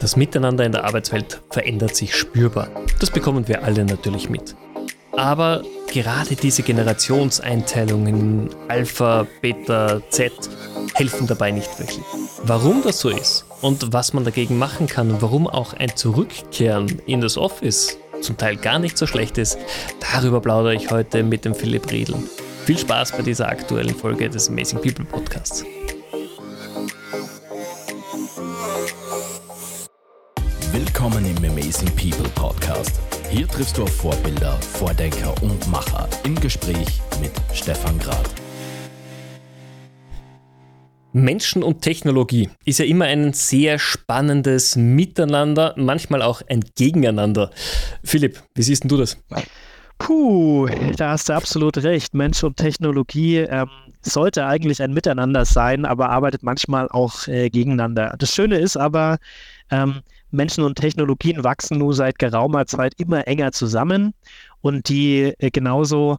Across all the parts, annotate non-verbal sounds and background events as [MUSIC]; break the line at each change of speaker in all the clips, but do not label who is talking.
Das Miteinander in der Arbeitswelt verändert sich spürbar. Das bekommen wir alle natürlich mit. Aber gerade diese Generationseinteilungen Alpha, Beta, Z helfen dabei nicht wirklich. Warum das so ist und was man dagegen machen kann und warum auch ein Zurückkehren in das Office zum Teil gar nicht so schlecht ist, darüber plaudere ich heute mit dem Philipp Riedl. Viel Spaß bei dieser aktuellen Folge des Amazing People Podcasts.
Willkommen im Amazing People Podcast. Hier triffst du auf Vorbilder, Vordenker und Macher im Gespräch mit Stefan Grad.
Menschen und Technologie ist ja immer ein sehr spannendes Miteinander, manchmal auch ein Gegeneinander. Philipp, wie siehst du das?
Puh, da hast du absolut recht. Mensch und Technologie ähm, sollte eigentlich ein Miteinander sein, aber arbeitet manchmal auch äh, gegeneinander. Das Schöne ist aber, ähm, Menschen und Technologien wachsen nur seit geraumer Zeit immer enger zusammen und die äh, genauso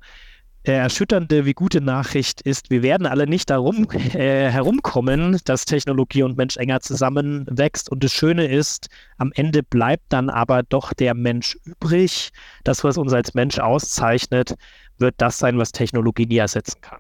äh, erschütternde wie gute Nachricht ist, wir werden alle nicht darum [LAUGHS] äh, herumkommen, dass Technologie und Mensch enger zusammenwächst. Und das Schöne ist, am Ende bleibt dann aber doch der Mensch übrig. Das, was uns als Mensch auszeichnet, wird das sein, was Technologie nie ersetzen kann.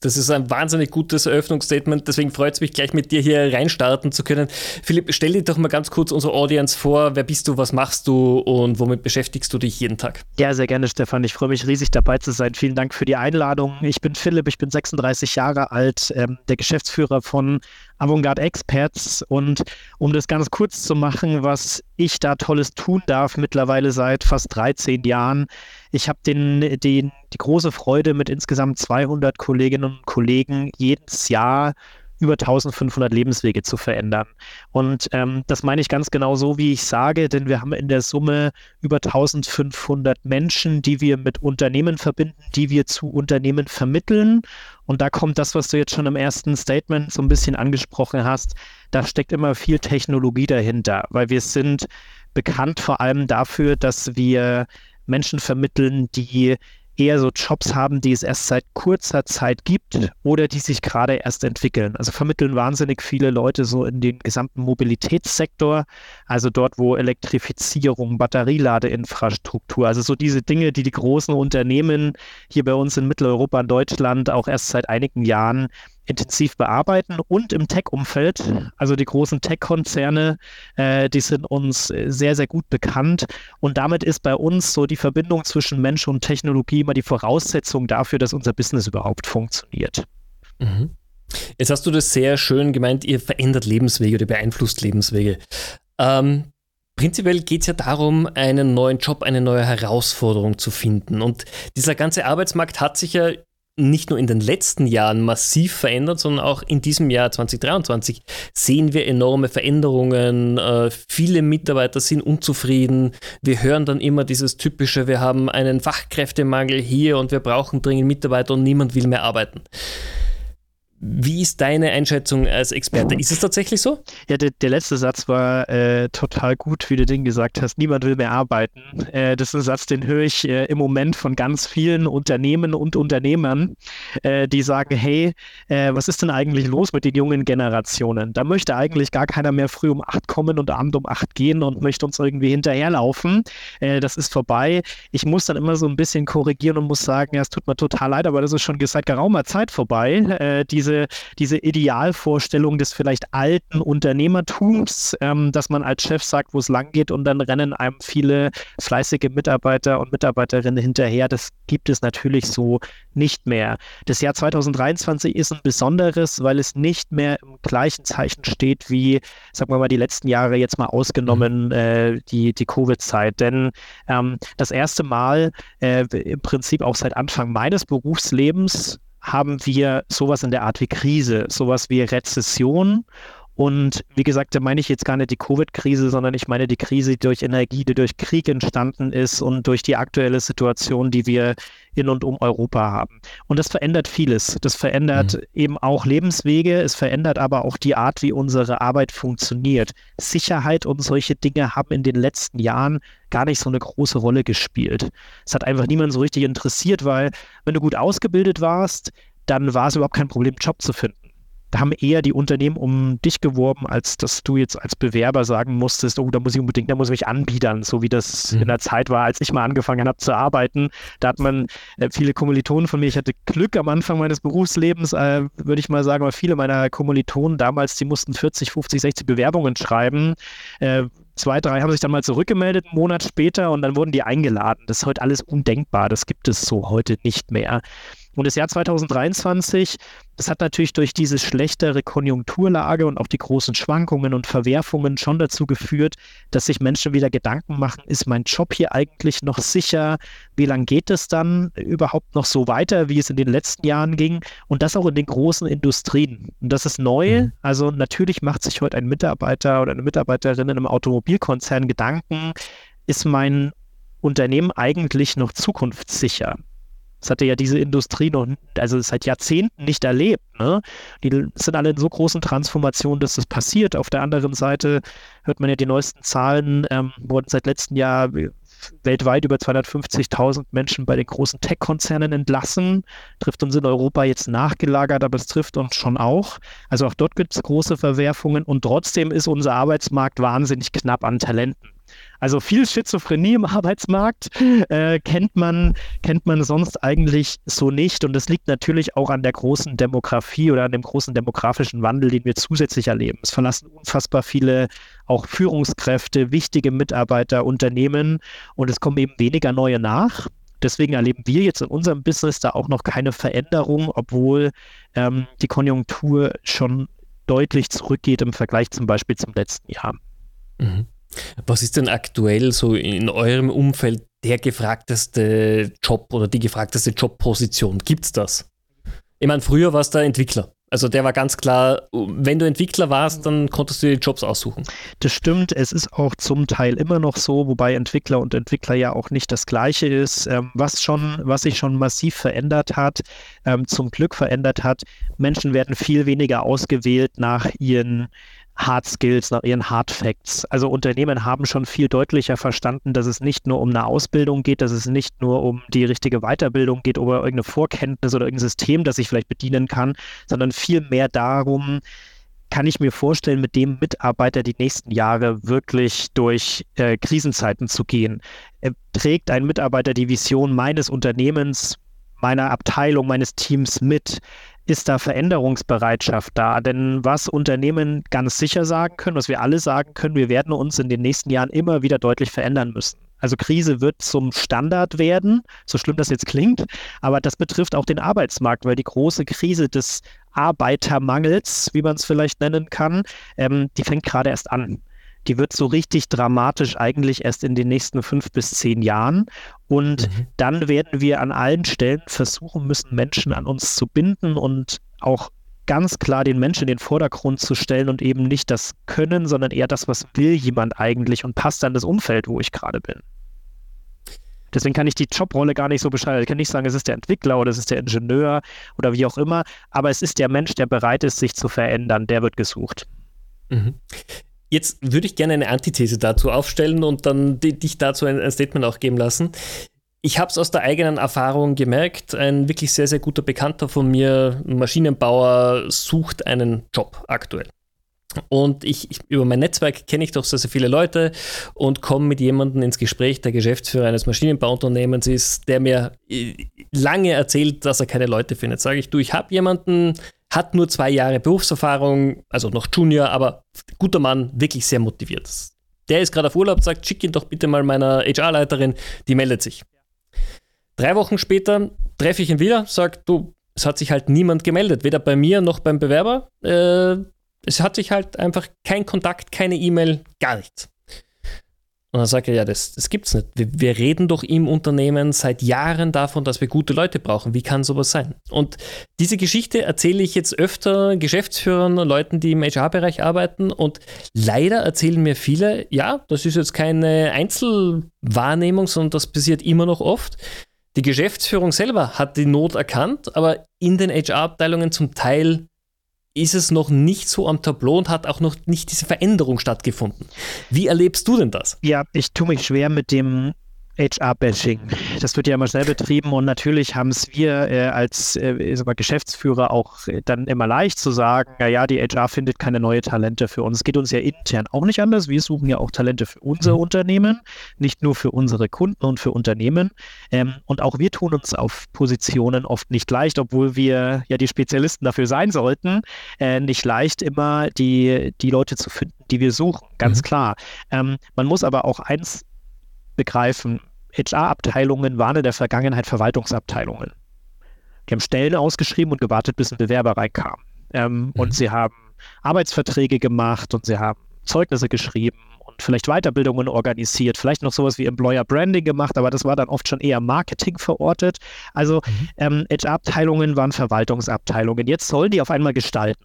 Das ist ein wahnsinnig gutes Eröffnungsstatement, deswegen freut es mich gleich mit dir hier reinstarten zu können. Philipp, stell dir doch mal ganz kurz unsere Audience vor. Wer bist du, was machst du und womit beschäftigst du dich jeden Tag?
Ja, sehr gerne, Stefan. Ich freue mich riesig dabei zu sein. Vielen Dank für die Einladung. Ich bin Philipp, ich bin 36 Jahre alt, ähm, der Geschäftsführer von Avantgarde Experts. Und um das ganz kurz zu machen, was ich da Tolles tun darf, mittlerweile seit fast 13 Jahren. Ich habe den, den, die große Freude, mit insgesamt 200 Kolleginnen und Kollegen jedes Jahr über 1500 Lebenswege zu verändern. Und ähm, das meine ich ganz genau so, wie ich sage, denn wir haben in der Summe über 1500 Menschen, die wir mit Unternehmen verbinden, die wir zu Unternehmen vermitteln. Und da kommt das, was du jetzt schon im ersten Statement so ein bisschen angesprochen hast. Da steckt immer viel Technologie dahinter, weil wir sind bekannt vor allem dafür, dass wir Menschen vermitteln, die eher so Jobs haben, die es erst seit kurzer Zeit gibt oder die sich gerade erst entwickeln. Also vermitteln wahnsinnig viele Leute so in den gesamten Mobilitätssektor, also dort, wo Elektrifizierung, Batterieladeinfrastruktur, also so diese Dinge, die die großen Unternehmen hier bei uns in Mitteleuropa und Deutschland auch erst seit einigen Jahren intensiv bearbeiten und im Tech-Umfeld. Also die großen Tech-Konzerne, äh, die sind uns sehr, sehr gut bekannt. Und damit ist bei uns so die Verbindung zwischen Mensch und Technologie immer die Voraussetzung dafür, dass unser Business überhaupt funktioniert.
Mhm. Jetzt hast du das sehr schön gemeint, ihr verändert Lebenswege oder beeinflusst Lebenswege. Ähm, Prinzipiell geht es ja darum, einen neuen Job, eine neue Herausforderung zu finden. Und dieser ganze Arbeitsmarkt hat sich ja nicht nur in den letzten Jahren massiv verändert, sondern auch in diesem Jahr 2023 sehen wir enorme Veränderungen. Äh, viele Mitarbeiter sind unzufrieden. Wir hören dann immer dieses typische, wir haben einen Fachkräftemangel hier und wir brauchen dringend Mitarbeiter und niemand will mehr arbeiten. Wie ist deine Einschätzung als Experte? Ist es tatsächlich so?
Ja, der, der letzte Satz war äh, total gut, wie du den gesagt hast. Niemand will mehr arbeiten. Äh, das ist ein Satz, den höre ich äh, im Moment von ganz vielen Unternehmen und Unternehmern, äh, die sagen, hey, äh, was ist denn eigentlich los mit den jungen Generationen? Da möchte eigentlich gar keiner mehr früh um acht kommen und abend um acht gehen und möchte uns irgendwie hinterherlaufen. Äh, das ist vorbei. Ich muss dann immer so ein bisschen korrigieren und muss sagen, ja, es tut mir total leid, aber das ist schon seit geraumer Zeit vorbei. diese diese, diese Idealvorstellung des vielleicht alten Unternehmertums, ähm, dass man als Chef sagt, wo es lang geht und dann rennen einem viele fleißige Mitarbeiter und Mitarbeiterinnen hinterher. Das gibt es natürlich so nicht mehr. Das Jahr 2023 ist ein besonderes, weil es nicht mehr im gleichen Zeichen steht wie, sagen wir mal, die letzten Jahre jetzt mal ausgenommen, mhm. äh, die, die Covid-Zeit. Denn ähm, das erste Mal äh, im Prinzip auch seit Anfang meines Berufslebens haben wir sowas in der Art wie Krise, sowas wie Rezession und wie gesagt, da meine ich jetzt gar nicht die Covid-Krise, sondern ich meine die Krise, die durch Energie, die durch Krieg entstanden ist und durch die aktuelle Situation, die wir in und um Europa haben. Und das verändert vieles. Das verändert mhm. eben auch Lebenswege, es verändert aber auch die Art, wie unsere Arbeit funktioniert. Sicherheit und solche Dinge haben in den letzten Jahren gar nicht so eine große Rolle gespielt. Es hat einfach niemand so richtig interessiert, weil wenn du gut ausgebildet warst, dann war es überhaupt kein Problem, Job zu finden. Da haben eher die Unternehmen um dich geworben, als dass du jetzt als Bewerber sagen musstest, oh, da muss ich unbedingt, da muss ich mich anbiedern, so wie das mhm. in der Zeit war, als ich mal angefangen habe zu arbeiten. Da hat man äh, viele Kommilitonen von mir, ich hatte Glück am Anfang meines Berufslebens, äh, würde ich mal sagen, aber viele meiner Kommilitonen damals, die mussten 40, 50, 60 Bewerbungen schreiben. Äh, zwei, drei haben sich dann mal zurückgemeldet, einen Monat später, und dann wurden die eingeladen. Das ist heute alles undenkbar. Das gibt es so heute nicht mehr. Und das Jahr 2023, das hat natürlich durch diese schlechtere Konjunkturlage und auch die großen Schwankungen und Verwerfungen schon dazu geführt, dass sich Menschen wieder Gedanken machen, ist mein Job hier eigentlich noch sicher? Wie lange geht es dann überhaupt noch so weiter, wie es in den letzten Jahren ging? Und das auch in den großen Industrien. Und das ist neu. Mhm. Also natürlich macht sich heute ein Mitarbeiter oder eine Mitarbeiterin in einem Automobilkonzern Gedanken, ist mein Unternehmen eigentlich noch zukunftssicher? Das hatte ja diese Industrie noch, also seit Jahrzehnten nicht erlebt. Ne? Die sind alle in so großen Transformationen, dass das passiert. Auf der anderen Seite hört man ja die neuesten Zahlen, ähm, wurden seit letztem Jahr weltweit über 250.000 Menschen bei den großen Tech-Konzernen entlassen. Trifft uns in Europa jetzt nachgelagert, aber es trifft uns schon auch. Also auch dort gibt es große Verwerfungen und trotzdem ist unser Arbeitsmarkt wahnsinnig knapp an Talenten. Also viel Schizophrenie im [LAUGHS] Arbeitsmarkt äh, kennt, man, kennt man sonst eigentlich so nicht. Und das liegt natürlich auch an der großen Demografie oder an dem großen demografischen Wandel, den wir zusätzlich erleben. Es verlassen unfassbar viele auch Führungskräfte, wichtige Mitarbeiter, Unternehmen und es kommen eben weniger neue nach. Deswegen erleben wir jetzt in unserem Business da auch noch keine Veränderung, obwohl ähm, die Konjunktur schon deutlich zurückgeht im Vergleich zum Beispiel zum letzten Jahr.
Mhm. Was ist denn aktuell so in eurem Umfeld der gefragteste Job oder die gefragteste Jobposition? Gibt es das? Ich meine, früher war es der Entwickler. Also der war ganz klar, wenn du Entwickler warst, dann konntest du dir Jobs aussuchen.
Das stimmt, es ist auch zum Teil immer noch so, wobei Entwickler und Entwickler ja auch nicht das gleiche ist. Ähm, was schon, was sich schon massiv verändert hat, ähm, zum Glück verändert hat, Menschen werden viel weniger ausgewählt nach ihren Hard Skills, nach ihren Hard Facts. Also Unternehmen haben schon viel deutlicher verstanden, dass es nicht nur um eine Ausbildung geht, dass es nicht nur um die richtige Weiterbildung geht oder irgendeine Vorkenntnis oder irgendein System, das ich vielleicht bedienen kann, sondern viel mehr darum, kann ich mir vorstellen, mit dem Mitarbeiter die nächsten Jahre wirklich durch äh, Krisenzeiten zu gehen. Er trägt ein Mitarbeiter die Vision meines Unternehmens, meiner Abteilung, meines Teams mit? Ist da Veränderungsbereitschaft da? Denn was Unternehmen ganz sicher sagen können, was wir alle sagen können, wir werden uns in den nächsten Jahren immer wieder deutlich verändern müssen. Also Krise wird zum Standard werden, so schlimm das jetzt klingt, aber das betrifft auch den Arbeitsmarkt, weil die große Krise des Arbeitermangels, wie man es vielleicht nennen kann, ähm, die fängt gerade erst an die wird so richtig dramatisch eigentlich erst in den nächsten fünf bis zehn Jahren. Und mhm. dann werden wir an allen Stellen versuchen müssen, Menschen an uns zu binden und auch ganz klar den Menschen in den Vordergrund zu stellen und eben nicht das Können, sondern eher das, was will jemand eigentlich und passt an das Umfeld, wo ich gerade bin. Deswegen kann ich die Jobrolle gar nicht so beschreiben. Ich kann nicht sagen, es ist der Entwickler oder es ist der Ingenieur oder wie auch immer, aber es ist der Mensch, der bereit ist, sich zu verändern, der wird gesucht.
Mhm. Jetzt würde ich gerne eine Antithese dazu aufstellen und dann dich dazu ein, ein Statement auch geben lassen. Ich habe es aus der eigenen Erfahrung gemerkt, ein wirklich sehr, sehr guter Bekannter von mir, Maschinenbauer, sucht einen Job aktuell. Und ich, ich, über mein Netzwerk kenne ich doch sehr, sehr viele Leute und komme mit jemandem ins Gespräch, der Geschäftsführer eines Maschinenbauunternehmens ist, der mir äh, lange erzählt, dass er keine Leute findet. Sage ich, du, ich habe jemanden, hat nur zwei Jahre Berufserfahrung, also noch Junior, aber guter Mann, wirklich sehr motiviert. Der ist gerade auf Urlaub, sagt, schick ihn doch bitte mal meiner HR-Leiterin, die meldet sich. Drei Wochen später treffe ich ihn wieder, sagt, du, es hat sich halt niemand gemeldet, weder bei mir noch beim Bewerber. Äh, es hat sich halt einfach kein Kontakt, keine E-Mail, gar nichts. Und dann sagt er, ja, das, das gibt's nicht. Wir, wir, reden doch im Unternehmen seit Jahren davon, dass wir gute Leute brauchen. Wie kann sowas sein? Und diese Geschichte erzähle ich jetzt öfter Geschäftsführern, Leuten, die im HR-Bereich arbeiten. Und leider erzählen mir viele, ja, das ist jetzt keine Einzelwahrnehmung, sondern das passiert immer noch oft. Die Geschäftsführung selber hat die Not erkannt, aber in den HR-Abteilungen zum Teil ist es noch nicht so am Tableau und hat auch noch nicht diese Veränderung stattgefunden. Wie erlebst du denn das?
Ja, ich tue mich schwer mit dem HR-Bashing. Das wird ja immer schnell betrieben und natürlich haben es wir äh, als äh, Geschäftsführer auch äh, dann immer leicht zu sagen, naja, die HR findet keine neue Talente für uns. Es geht uns ja intern auch nicht anders. Wir suchen ja auch Talente für unser mhm. Unternehmen, nicht nur für unsere Kunden und für Unternehmen. Ähm, und auch wir tun uns auf Positionen oft nicht leicht, obwohl wir ja die Spezialisten dafür sein sollten, äh, nicht leicht immer die, die Leute zu finden, die wir suchen. Ganz mhm. klar. Ähm, man muss aber auch eins begreifen, HR-Abteilungen waren in der Vergangenheit Verwaltungsabteilungen. Die haben Stellen ausgeschrieben und gewartet, bis ein Bewerber reinkam. Ähm, mhm. Und sie haben Arbeitsverträge gemacht und sie haben Zeugnisse geschrieben und vielleicht Weiterbildungen organisiert, vielleicht noch sowas wie Employer Branding gemacht, aber das war dann oft schon eher Marketing verortet. Also mhm. ähm, HR-Abteilungen waren Verwaltungsabteilungen. Jetzt sollen die auf einmal gestalten.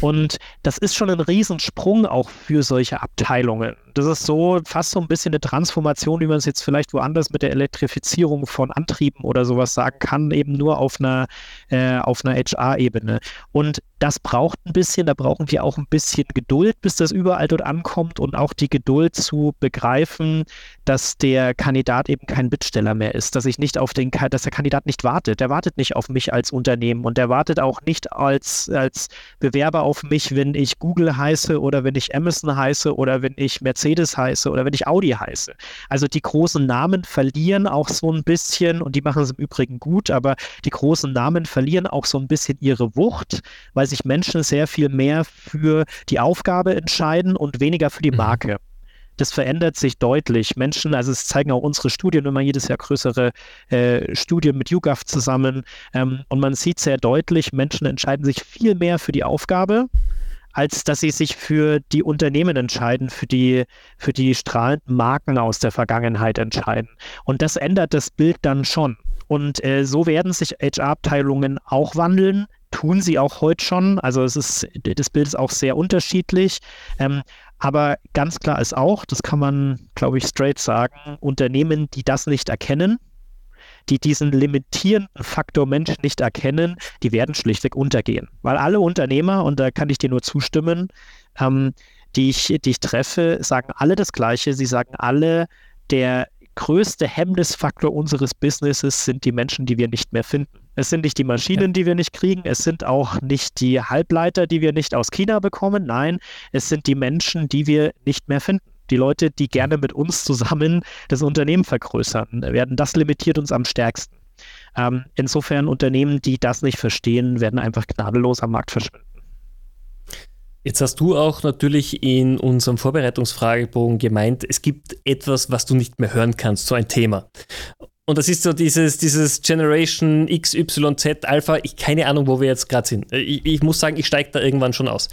Und das ist schon ein Riesensprung auch für solche Abteilungen. Das ist so fast so ein bisschen eine Transformation, wie man es jetzt vielleicht woanders mit der Elektrifizierung von Antrieben oder sowas sagen kann, eben nur auf einer, äh, einer HR-Ebene. Und das braucht ein bisschen, da brauchen wir auch ein bisschen Geduld, bis das überall dort ankommt und auch die Geduld zu begreifen, dass der Kandidat eben kein Bittsteller mehr ist, dass ich nicht auf den, dass der Kandidat nicht wartet. Der wartet nicht auf mich als Unternehmen und der wartet auch nicht als, als Bewerber auf mich, wenn ich Google heiße oder wenn ich Amazon heiße oder wenn ich Mercedes heiße oder wenn ich Audi heiße. Also die großen Namen verlieren auch so ein bisschen und die machen es im Übrigen gut, aber die großen Namen verlieren auch so ein bisschen ihre Wucht, weil sich Menschen sehr viel mehr für die Aufgabe entscheiden und weniger für die mhm. Marke. Das verändert sich deutlich. Menschen, also es zeigen auch unsere Studien immer jedes Jahr größere äh, Studien mit YouGov zusammen. Ähm, und man sieht sehr deutlich, Menschen entscheiden sich viel mehr für die Aufgabe, als dass sie sich für die Unternehmen entscheiden, für die, für die strahlenden Marken aus der Vergangenheit entscheiden. Und das ändert das Bild dann schon. Und äh, so werden sich HR-Abteilungen auch wandeln tun sie auch heute schon. Also es ist, das Bild ist auch sehr unterschiedlich. Ähm, aber ganz klar ist auch, das kann man, glaube ich, straight sagen, Unternehmen, die das nicht erkennen, die diesen limitierenden Faktor Mensch nicht erkennen, die werden schlichtweg untergehen. Weil alle Unternehmer, und da kann ich dir nur zustimmen, ähm, die, ich, die ich treffe, sagen alle das Gleiche. Sie sagen alle, der größte Hemmnisfaktor unseres Businesses sind die Menschen, die wir nicht mehr finden. Es sind nicht die Maschinen, die wir nicht kriegen. Es sind auch nicht die Halbleiter, die wir nicht aus China bekommen. Nein, es sind die Menschen, die wir nicht mehr finden. Die Leute, die gerne mit uns zusammen das Unternehmen vergrößern, werden das limitiert uns am stärksten. Ähm, insofern Unternehmen, die das nicht verstehen, werden einfach gnadenlos am Markt verschwinden.
Jetzt hast du auch natürlich in unserem Vorbereitungsfragebogen gemeint, es gibt etwas, was du nicht mehr hören kannst, so ein Thema. Und das ist so dieses, dieses Generation X, Y, Z, Alpha. Ich keine Ahnung, wo wir jetzt gerade sind. Ich, ich, muss sagen, ich steige da irgendwann schon aus.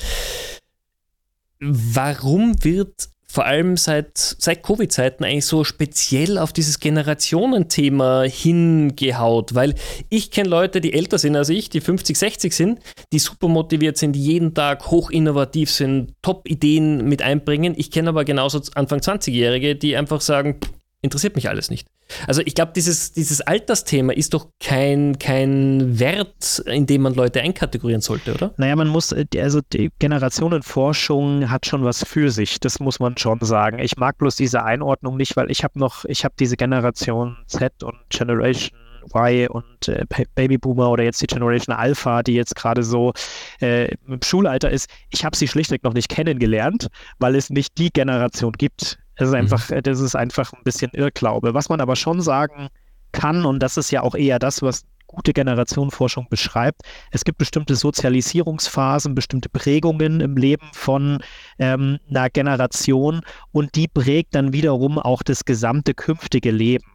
Warum wird vor allem seit, seit Covid-Zeiten eigentlich so speziell auf dieses Generationenthema hingehaut? Weil ich kenne Leute, die älter sind als ich, die 50, 60 sind, die super motiviert sind, die jeden Tag hoch innovativ sind, Top-Ideen mit einbringen. Ich kenne aber genauso Anfang 20-Jährige, die einfach sagen, interessiert mich alles nicht. Also ich glaube, dieses, dieses Altersthema ist doch kein, kein Wert, in dem man Leute einkategorieren sollte, oder?
Naja, man muss, äh, also die Generationenforschung hat schon was für sich, das muss man schon sagen. Ich mag bloß diese Einordnung nicht, weil ich habe noch, ich habe diese Generation Z und Generation Y und äh, Babyboomer oder jetzt die Generation Alpha, die jetzt gerade so äh, im Schulalter ist, ich habe sie schlichtweg noch nicht kennengelernt, weil es nicht die Generation gibt, das ist einfach, mhm. das ist einfach ein bisschen Irrglaube. Was man aber schon sagen kann, und das ist ja auch eher das, was gute Generationenforschung beschreibt. Es gibt bestimmte Sozialisierungsphasen, bestimmte Prägungen im Leben von ähm, einer Generation und die prägt dann wiederum auch das gesamte künftige Leben.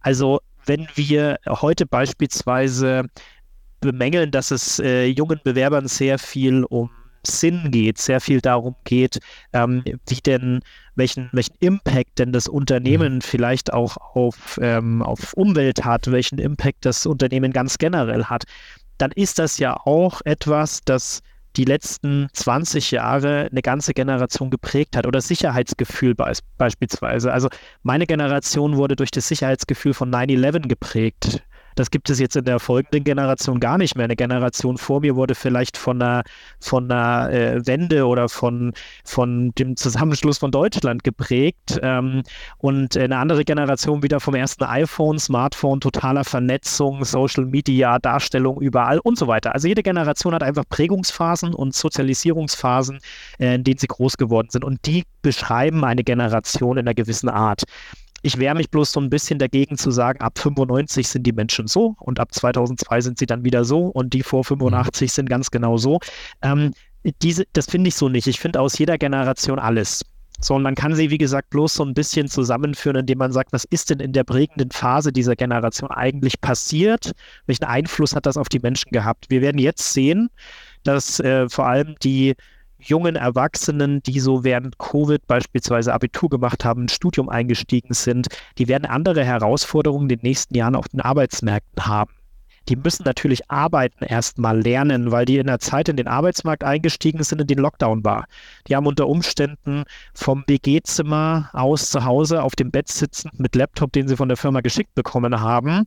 Also wenn wir heute beispielsweise bemängeln, dass es äh, jungen Bewerbern sehr viel um Sinn geht, sehr viel darum geht, ähm, wie denn, welchen, welchen Impact denn das Unternehmen mhm. vielleicht auch auf, ähm, auf Umwelt hat, welchen Impact das Unternehmen ganz generell hat, dann ist das ja auch etwas, das die letzten 20 Jahre eine ganze Generation geprägt hat oder Sicherheitsgefühl be beispielsweise. Also meine Generation wurde durch das Sicherheitsgefühl von 9-11 geprägt Das gibt es jetzt in der folgenden Generation gar nicht mehr. Eine Generation vor mir wurde vielleicht von einer, von einer äh, Wende oder von, von dem Zusammenschluss von Deutschland geprägt ähm, und eine andere Generation wieder vom ersten iPhone, Smartphone, totaler Vernetzung, Social Media, Darstellung überall und so weiter. Also jede Generation hat einfach Prägungsphasen und Sozialisierungsphasen, äh, in denen sie groß geworden sind und die beschreiben eine Generation in einer gewissen Art. Ich wehre mich bloß so ein bisschen dagegen zu sagen, ab 95 sind die Menschen so und ab 2002 sind sie dann wieder so und die vor 85 mhm. sind ganz genau so. Ähm, diese, das finde ich so nicht. Ich finde aus jeder Generation alles. So, und man kann sie, wie gesagt, bloß so ein bisschen zusammenführen, indem man sagt, was ist denn in der prägenden Phase dieser Generation eigentlich passiert? Welchen Einfluss hat das auf die Menschen gehabt? Wir werden jetzt sehen, dass äh, vor allem die jungen Erwachsenen, die so während Covid beispielsweise Abitur gemacht haben, ein Studium eingestiegen sind, die werden andere Herausforderungen in den nächsten Jahren auf den Arbeitsmärkten haben. Die müssen natürlich arbeiten erstmal lernen, weil die in der Zeit in den Arbeitsmarkt eingestiegen sind, in den Lockdown war. Die haben unter Umständen vom WG-Zimmer aus zu Hause auf dem Bett sitzend mit Laptop, den sie von der Firma geschickt bekommen haben,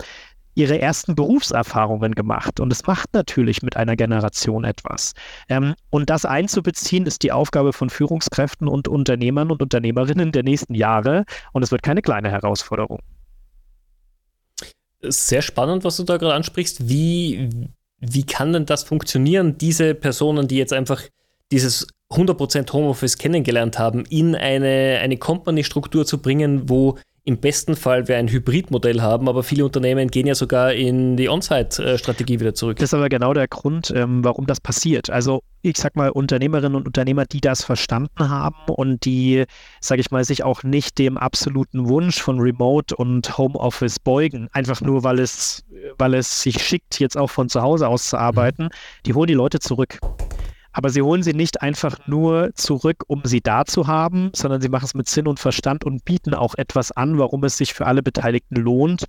ihre ersten Berufserfahrungen gemacht. Und es macht natürlich mit einer Generation etwas. Ähm, und das einzubeziehen, ist die Aufgabe von Führungskräften und Unternehmern und Unternehmerinnen der nächsten Jahre. Und es wird keine kleine Herausforderung.
Sehr spannend, was du da gerade ansprichst. Wie, wie kann denn das funktionieren, diese Personen, die jetzt einfach dieses 100% Homeoffice kennengelernt haben, in eine, eine Company-Struktur zu bringen, wo im besten Fall wir ein Hybridmodell haben, aber viele Unternehmen gehen ja sogar in die On-Site-Strategie wieder zurück.
Das ist aber genau der Grund, ähm, warum das passiert. Also ich sag mal, Unternehmerinnen und Unternehmer, die das verstanden haben und die, sage ich mal, sich auch nicht dem absoluten Wunsch von Remote und Homeoffice beugen, einfach nur weil es, weil es sich schickt, jetzt auch von zu Hause aus zu arbeiten, die holen die Leute zurück. Aber sie holen sie nicht einfach nur zurück, um sie da zu haben, sondern sie machen es mit Sinn und Verstand und bieten auch etwas an, warum es sich für alle Beteiligten lohnt,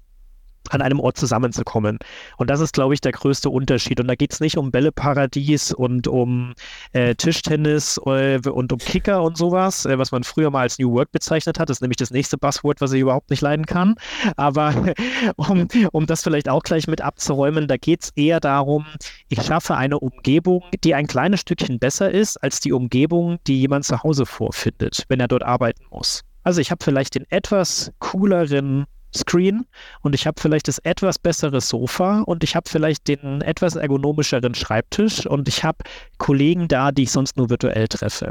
an einem Ort zusammenzukommen. Und das ist, glaube ich, der größte Unterschied. Und da geht es nicht um Bälleparadies und um äh, Tischtennis äh, und um Kicker und sowas, äh, was man früher mal als New Work bezeichnet hat. Das ist nämlich das nächste Buzzword, was ich überhaupt nicht leiden kann. Aber [LAUGHS] um, um das vielleicht auch gleich mit abzuräumen, da geht es eher darum, ich schaffe eine Umgebung, die ein kleines Stückchen besser ist als die Umgebung, die jemand zu Hause vorfindet, wenn er dort arbeiten muss. Also ich habe vielleicht den etwas cooleren Screen und ich habe vielleicht das etwas bessere Sofa und ich habe vielleicht den etwas ergonomischeren Schreibtisch und ich habe Kollegen da, die ich sonst nur virtuell treffe.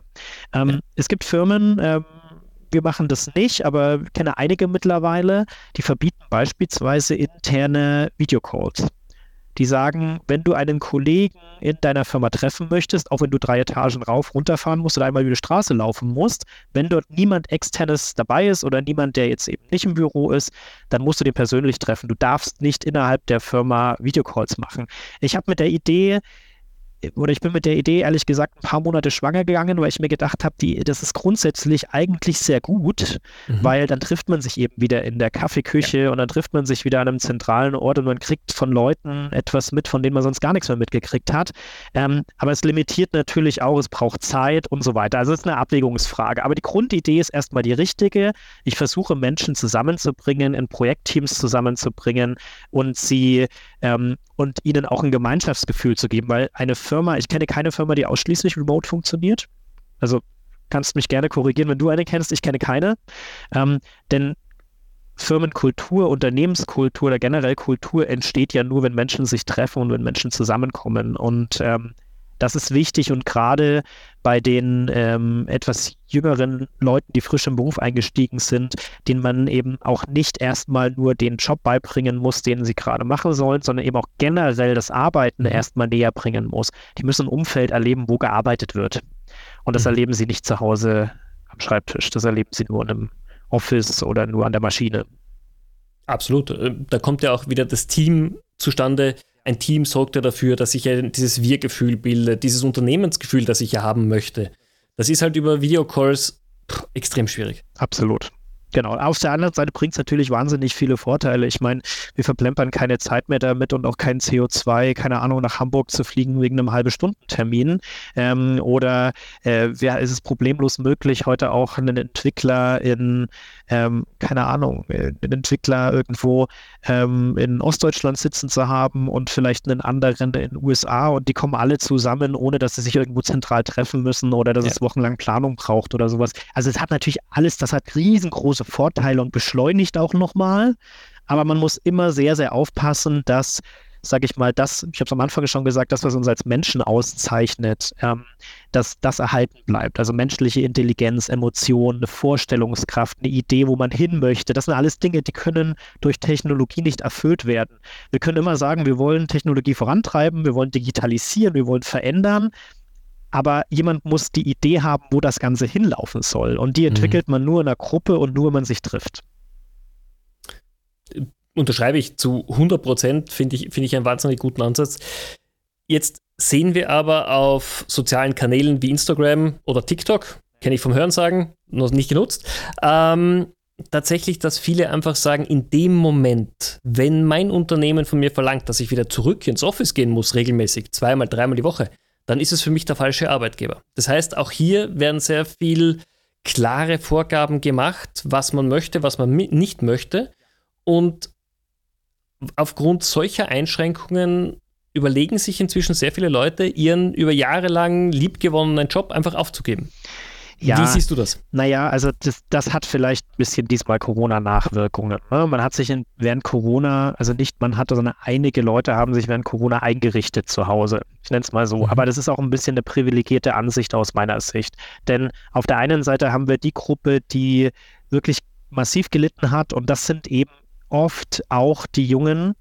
Ähm, es gibt Firmen, ähm, wir machen das nicht, aber ich kenne einige mittlerweile, die verbieten beispielsweise interne Videocalls die sagen, wenn du einen Kollegen in deiner Firma treffen möchtest, auch wenn du drei Etagen rauf, runterfahren musst oder einmal über die Straße laufen musst, wenn dort niemand externes dabei ist oder niemand, der jetzt eben nicht im Büro ist, dann musst du den persönlich treffen. Du darfst nicht innerhalb der Firma Videocalls machen. Ich habe mit der Idee, oder ich bin mit der Idee ehrlich gesagt ein paar Monate schwanger gegangen, weil ich mir gedacht habe, das ist grundsätzlich eigentlich sehr gut, mhm. weil dann trifft man sich eben wieder in der Kaffeeküche ja. und dann trifft man sich wieder an einem zentralen Ort und man kriegt von Leuten etwas mit, von denen man sonst gar nichts mehr mitgekriegt hat. Ähm, aber es limitiert natürlich auch, es braucht Zeit und so weiter. Also es ist eine Abwägungsfrage. Aber die Grundidee ist erstmal die richtige. Ich versuche Menschen zusammenzubringen, in Projektteams zusammenzubringen und sie ähm, und ihnen auch ein Gemeinschaftsgefühl zu geben, weil eine Firma, ich kenne keine Firma, die ausschließlich remote funktioniert. Also kannst mich gerne korrigieren, wenn du eine kennst, ich kenne keine. Ähm, denn Firmenkultur, Unternehmenskultur oder generell Kultur entsteht ja nur, wenn Menschen sich treffen und wenn Menschen zusammenkommen. Und ähm, das ist wichtig und gerade bei den ähm, etwas jüngeren Leuten, die frisch im Beruf eingestiegen sind, denen man eben auch nicht erstmal nur den Job beibringen muss, den sie gerade machen sollen, sondern eben auch generell das Arbeiten mhm. erstmal näher bringen muss. Die müssen ein Umfeld erleben, wo gearbeitet wird. Und das mhm. erleben sie nicht zu Hause am Schreibtisch, das erleben sie nur in einem Office oder nur an der Maschine.
Absolut. Äh, da kommt ja auch wieder das Team zustande, ein Team sorgt ja dafür, dass sich dieses Wir-Gefühl bildet, dieses Unternehmensgefühl, das ich ja haben möchte. Das ist halt über Videocalls extrem schwierig.
Absolut. Genau. Auf der anderen Seite bringt es natürlich wahnsinnig viele Vorteile. Ich meine, wir verplempern keine Zeit mehr damit und auch kein CO2, keine Ahnung, nach Hamburg zu fliegen wegen einem halbe Stunden-Termin. Ähm, oder äh, wer ist es problemlos möglich, heute auch einen Entwickler in, ähm, keine Ahnung, einen Entwickler irgendwo ähm, in Ostdeutschland sitzen zu haben und vielleicht einen anderen in den USA und die kommen alle zusammen, ohne dass sie sich irgendwo zentral treffen müssen oder dass ja. es wochenlang Planung braucht oder sowas. Also es hat natürlich alles, das hat riesengroße Vorteile und beschleunigt auch nochmal. Aber man muss immer sehr, sehr aufpassen, dass sage ich mal, das, ich habe es am Anfang schon gesagt, das, was uns als Menschen auszeichnet, ähm, dass das erhalten bleibt. Also menschliche Intelligenz, Emotionen, eine Vorstellungskraft, eine Idee, wo man hin möchte. Das sind alles Dinge, die können durch Technologie nicht erfüllt werden. Wir können immer sagen, wir wollen Technologie vorantreiben, wir wollen digitalisieren, wir wollen verändern aber jemand muss die Idee haben, wo das Ganze hinlaufen soll. Und die mhm. entwickelt mhm. man nur in einer Gruppe und nur, wenn man sich trifft.
Unterschreibe ich zu 100 Prozent, finde ich, find ich einen wahnsinnig guten Ansatz. Jetzt sehen wir aber auf sozialen Kanälen wie Instagram oder TikTok, kenne ich vom Hörensagen, noch nicht genutzt, ähm, tatsächlich, dass viele einfach sagen, in dem Moment, wenn mein Unternehmen von mir verlangt, dass ich wieder zurück ins Office gehen muss, regelmäßig, zweimal, dreimal die Woche, dann ist es für mich der falsche Arbeitgeber. Das heißt, auch hier werden sehr viel klare Vorgaben gemacht, was man möchte, was man nicht möchte. Und aufgrund solcher Einschränkungen überlegen sich inzwischen sehr viele Leute, ihren über Jahre lang liebgewonnenen Job einfach aufzugeben.
Ja, Wie siehst du das? Naja, also das, das hat vielleicht ein bisschen diesmal Corona-Nachwirkungen. Ne? Man hat sich in, während Corona, also nicht man hat, sondern einige Leute haben sich während Corona eingerichtet zu Hause. Ich nenne es mal so. Mhm. Aber das ist auch ein bisschen eine privilegierte Ansicht aus meiner Sicht. Denn auf der einen Seite haben wir die Gruppe, die wirklich massiv gelitten hat und das sind eben oft auch die Jungen,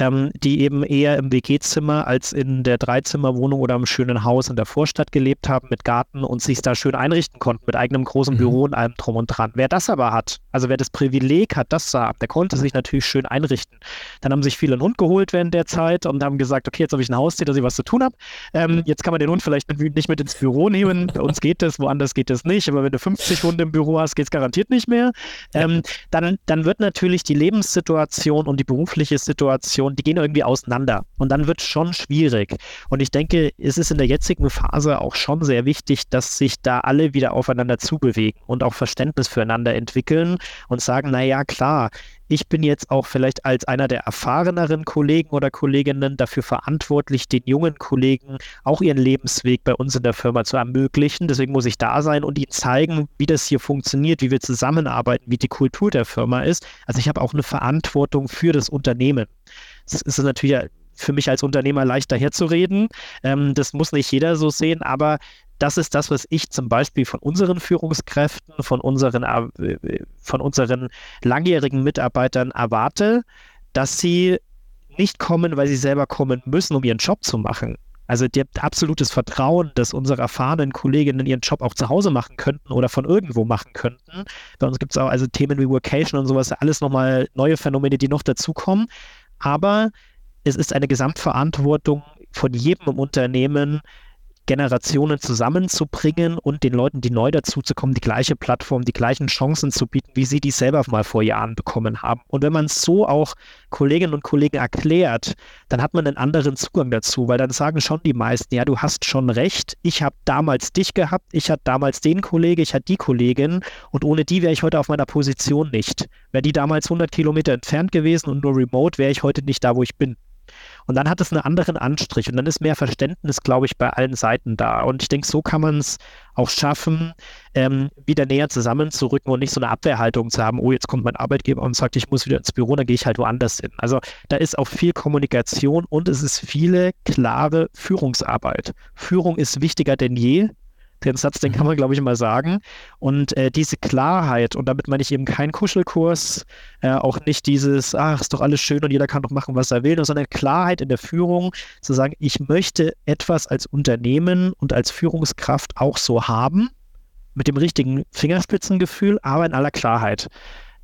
ähm, die eben eher im WG-Zimmer als in der Dreizimmerwohnung oder im schönen Haus in der Vorstadt gelebt haben mit Garten und sich da schön einrichten konnten mit eigenem großen mhm. Büro und allem drum und dran. Wer das aber hat, also wer das Privileg hat, das zu haben, der konnte sich natürlich schön einrichten. Dann haben sich viele einen Hund geholt während der Zeit und haben gesagt, okay, jetzt habe ich ein Haustier, dass ich was zu tun habe. Ähm, jetzt kann man den Hund vielleicht [LAUGHS] nicht mit ins Büro nehmen. Bei uns geht das, woanders geht das nicht. Aber wenn du 50 Hunde im Büro hast, geht es garantiert nicht mehr. Ähm, dann, dann wird natürlich die Lebenssituation und die berufliche Situation, die gehen irgendwie auseinander. Und dann wird es schon schwierig. Und ich denke, es ist in der jetzigen Phase auch schon sehr wichtig, dass sich da alle wieder aufeinander zubewegen und auch Verständnis füreinander entwickeln und sagen, naja, klar, ich bin jetzt auch vielleicht als einer der erfahreneren Kollegen oder Kolleginnen dafür verantwortlich, den jungen Kollegen auch ihren Lebensweg bei uns in der Firma zu ermöglichen. Deswegen muss ich da sein und ihnen zeigen, wie das hier funktioniert, wie wir zusammenarbeiten, wie die Kultur der Firma ist. Also ich habe auch eine Verantwortung für das Unternehmen. Das ist natürlich für mich als Unternehmer leicht daherzureden. Ähm, das muss nicht jeder so sehen, aber das ist das, was ich zum Beispiel von unseren Führungskräften, von unseren, äh, von unseren langjährigen Mitarbeitern erwarte, dass sie nicht kommen, weil sie selber kommen müssen, um ihren Job zu machen. Also die habt absolutes Vertrauen, dass unsere erfahrenen Kolleginnen ihren Job auch zu Hause machen könnten oder von irgendwo machen könnten. Bei uns gibt es auch also Themen wie Workation und sowas, alles nochmal neue Phänomene, die noch dazukommen. Aber es ist eine Gesamtverantwortung von jedem im Unternehmen, Generationen zusammenzubringen und den Leuten, die neu dazuzukommen, die gleiche Plattform, die gleichen Chancen zu bieten, wie sie die selber mal vor Jahren bekommen haben. Und wenn man es so auch Kolleginnen und Kollegen erklärt, dann hat man einen anderen Zugang dazu, weil dann sagen schon die meisten, ja, du hast schon recht, ich habe damals dich gehabt, ich hatte damals den Kollege, ich hatte die Kollegin und ohne die wäre ich heute auf meiner Position nicht. Wäre die damals 100 Kilometer entfernt gewesen und nur remote, wäre ich heute nicht da, wo ich bin. Und dann hat es einen anderen Anstrich und dann ist mehr Verständnis, glaube ich, bei allen Seiten da. Und ich denke, so kann man es auch schaffen, ähm, wieder näher zusammenzurücken und nicht so eine Abwehrhaltung zu haben, oh, jetzt kommt mein Arbeitgeber und sagt, ich muss wieder ins Büro, dann gehe ich halt woanders hin. Also da ist auch viel Kommunikation und es ist viele klare Führungsarbeit. Führung ist wichtiger denn je. Den Satz, den kann man, glaube ich, mal sagen. Und äh, diese Klarheit, und damit meine ich eben keinen Kuschelkurs, äh, auch nicht dieses, ach, ist doch alles schön und jeder kann doch machen, was er will, sondern Klarheit in der Führung, zu sagen, ich möchte etwas als Unternehmen und als Führungskraft auch so haben, mit dem richtigen Fingerspitzengefühl, aber in aller Klarheit.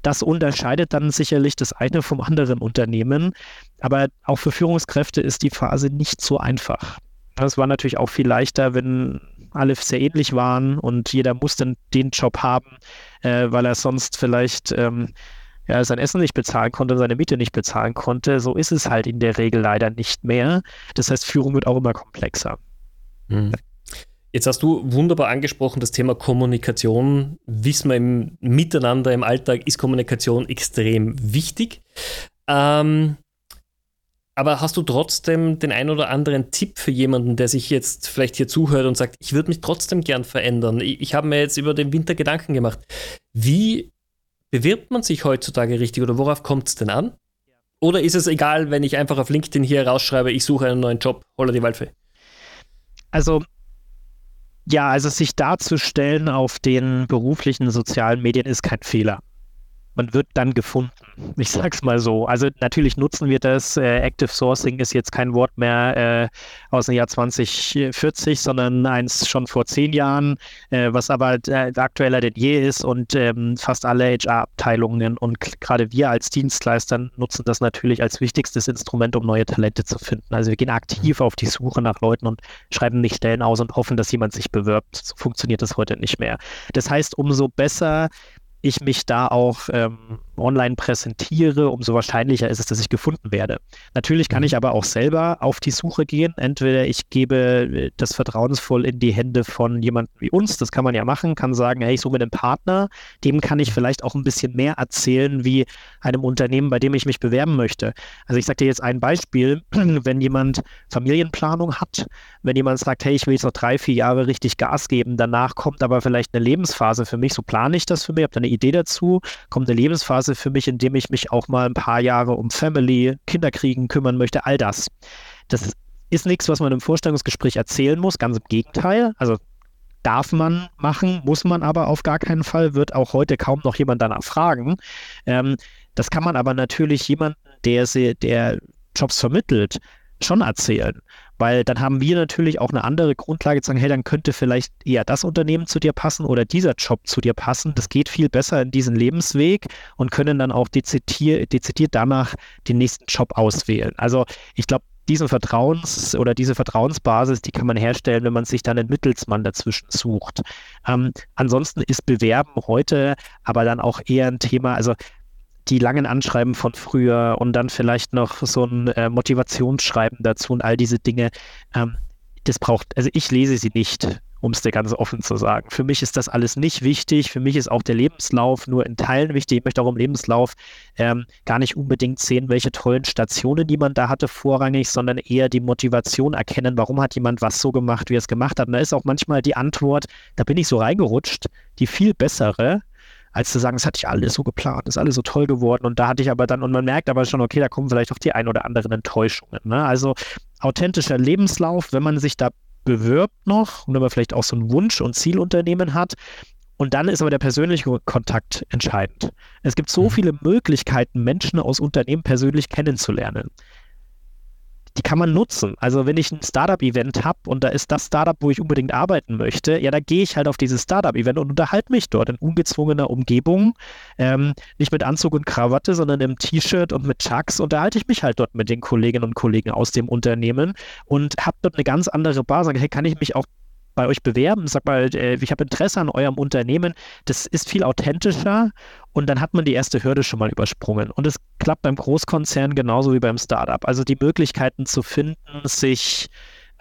Das unterscheidet dann sicherlich das eine vom anderen Unternehmen. Aber auch für Führungskräfte ist die Phase nicht so einfach. Das war natürlich auch viel leichter, wenn alle sehr ähnlich waren und jeder musste den Job haben. äh, weil er sonst vielleicht ähm, ja, sein Essen nicht bezahlen konnte seine Miete nicht bezahlen konnte. So ist es halt in der Regel leider nicht mehr. Das heißt, Führung wird auch immer komplexer.
Mhm. Jetzt hast du wunderbar angesprochen, das Thema Kommunikation. Wissen wir im Miteinander, im Alltag ist Kommunikation extrem wichtig. Ähm, aber hast du trotzdem den ein oder anderen Tipp für jemanden, der sich jetzt vielleicht hier zuhört und sagt, ich würde mich trotzdem gern verändern? Ich, ich habe mir jetzt über den Winter Gedanken gemacht. Wie bewirbt man sich heutzutage richtig oder worauf kommt es denn an? Oder ist es egal, wenn ich einfach auf LinkedIn hier rausschreibe, ich suche einen neuen Job, holla die Waldfee?
Also ja, also sich darzustellen auf den beruflichen sozialen Medien ist kein Fehler man wird dann gefunden. [LAUGHS] Ich sag's mal so. Also natürlich nutzen wir das. Äh, Active Sourcing ist jetzt kein Wort mehr äh, aus dem Jahr 2040, sondern eins schon vor zehn Jahren, äh, was aber äh, aktueller denn je ist und ähm, fast alle HR-Abteilungen und gerade wir als Dienstleister nutzen das natürlich als wichtigstes Instrument, um neue Talente zu finden. Also wir gehen aktiv auf die Suche nach Leuten und schreiben nicht Stellen aus und hoffen, dass jemand sich bewirbt. So funktioniert das heute nicht mehr. Das heißt, umso besser ich mich da auch ähm, online präsentiere, umso wahrscheinlicher ist es, dass ich gefunden werde. Natürlich kann mhm. ich aber auch selber auf die Suche gehen. Entweder ich gebe äh, das vertrauensvoll in die Hände von jemandem wie uns, das kann man ja machen, kann sagen, hey, ich suche mir einen Partner, dem kann ich vielleicht auch ein bisschen mehr erzählen wie einem Unternehmen, bei dem ich mich bewerben möchte. Also ich sage dir jetzt ein Beispiel, [CLEARS THROAT] wenn jemand Familienplanung hat, wenn jemand sagt, hey, ich will jetzt noch drei, vier Jahre richtig Gas geben, danach kommt aber vielleicht eine Lebensphase für mich, so plane ich das für mich, habe da eine Idee dazu, kommt eine Lebensphase Phase für mich, in dem ich mich auch mal ein paar Jahre um Family, Kinderkriegen kümmern möchte, all das. Das ist nichts, was man im Vorstellungsgespräch erzählen muss, ganz im Gegenteil. Also darf man machen, muss man aber auf gar keinen Fall, wird auch heute kaum noch jemand danach fragen. Ähm, das kann man aber natürlich jemanden, der, der Jobs vermittelt, schon erzählen. Weil dann haben wir natürlich auch eine andere Grundlage zu sagen, hey, dann könnte vielleicht eher das Unternehmen zu dir passen oder dieser Job zu dir passen. Das geht viel besser in diesen Lebensweg und können dann auch dezidiert, dezidiert danach den nächsten Job auswählen. Also ich glaube, diesen Vertrauens oder diese Vertrauensbasis, die kann man herstellen, wenn man sich dann einen Mittelsmann dazwischen sucht. Ähm, ansonsten ist Bewerben heute aber dann auch eher ein Thema, also die langen Anschreiben von früher und dann vielleicht noch so ein äh, Motivationsschreiben dazu und all diese Dinge. Ähm, das braucht, also ich lese sie nicht, um es dir ganz offen zu sagen. Für mich ist das alles nicht wichtig. Für mich ist auch der Lebenslauf nur in Teilen wichtig. Ich möchte auch im Lebenslauf ähm, gar nicht unbedingt sehen, welche tollen Stationen die man da hatte vorrangig, sondern eher die Motivation erkennen, warum hat jemand was so gemacht, wie er es gemacht hat. Und da ist auch manchmal die Antwort, da bin ich so reingerutscht, die viel bessere, als zu sagen, es hatte ich alles so geplant, ist alles so toll geworden. Und da hatte ich aber dann, und man merkt aber schon, okay, da kommen vielleicht auch die ein oder anderen Enttäuschungen. Ne? Also authentischer Lebenslauf, wenn man sich da bewirbt noch und wenn man vielleicht auch so einen Wunsch und Zielunternehmen hat. Und dann ist aber der persönliche Kontakt entscheidend. Es gibt so mhm. viele Möglichkeiten, Menschen aus Unternehmen persönlich kennenzulernen die kann man nutzen. Also wenn ich ein Startup-Event habe und da ist das Startup, wo ich unbedingt arbeiten möchte, ja, da gehe ich halt auf dieses Startup-Event und unterhalte mich dort in ungezwungener Umgebung, ähm, nicht mit Anzug und Krawatte, sondern im T-Shirt und mit Chucks unterhalte ich mich halt dort mit den Kolleginnen und Kollegen aus dem Unternehmen und habe dort eine ganz andere Basis. Hey, kann ich mich auch bei euch bewerben, sag mal, äh, ich habe Interesse an eurem Unternehmen, das ist viel authentischer und dann hat man die erste Hürde schon mal übersprungen. Und es klappt beim Großkonzern genauso wie beim Startup. Also die Möglichkeiten zu finden, sich